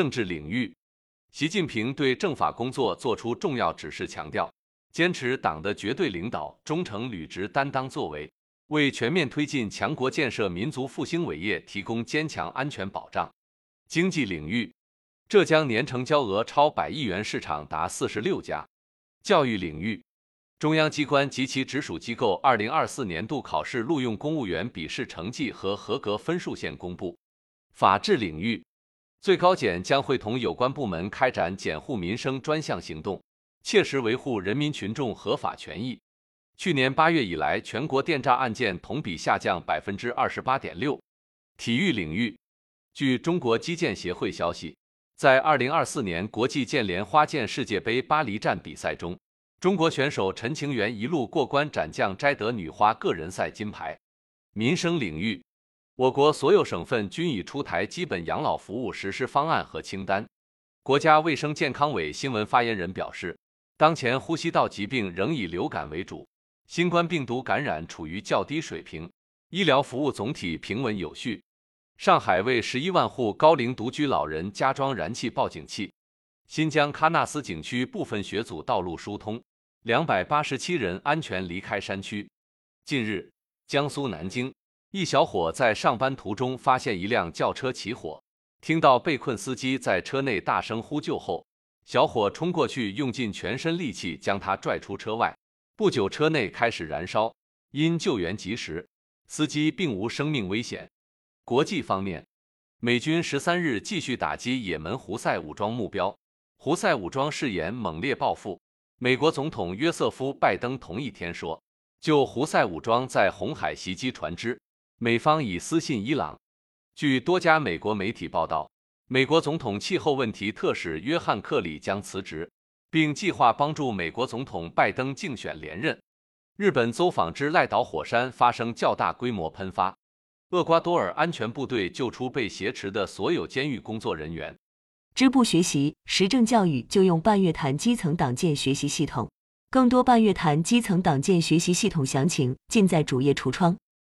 政治领域，习近平对政法工作作出重要指示，强调坚持党的绝对领导，忠诚履职担当作为，为全面推进强国建设、民族复兴伟业提供坚强安全保障。经济领域，浙江年成交额超百亿元市场达四十六家。教育领域，中央机关及其直属机构二零二四年度考试录用公务员笔试成绩和合格分数线公布。法治领域。最高检将会同有关部门开展检护民生专项行动，切实维护人民群众合法权益。去年八月以来，全国电诈案件同比下降百分之二十八点六。体育领域，据中国击剑协会消息，在二零二四年国际剑联花剑世界杯巴黎站比赛中，中国选手陈情源一路过关斩将，摘得女花个人赛金牌。民生领域。我国所有省份均已出台基本养老服务实施方案和清单。国家卫生健康委新闻发言人表示，当前呼吸道疾病仍以流感为主，新冠病毒感染处于较低水平，医疗服务总体平稳有序。上海为十一万户高龄独居老人加装燃气报警器。新疆喀纳斯景区部分雪阻道路疏通，两百八十七人安全离开山区。近日，江苏南京。一小伙在上班途中发现一辆轿车起火，听到被困司机在车内大声呼救后，小伙冲过去，用尽全身力气将他拽出车外。不久，车内开始燃烧，因救援及时，司机并无生命危险。国际方面，美军十三日继续打击也门胡塞武装目标，胡塞武装誓言猛烈报复。美国总统约瑟夫·拜登同一天说，就胡塞武装在红海袭击船只。美方已私信伊朗。据多家美国媒体报道，美国总统气候问题特使约翰·克里将辞职，并计划帮助美国总统拜登竞选连任。日本走访之赖岛火山发生较大规模喷发，厄瓜多尔安全部队救出被挟持的所有监狱工作人员。支部学习时政教育就用半月谈基层党建学习系统，更多半月谈基层党建学习系统详情尽在主页橱窗。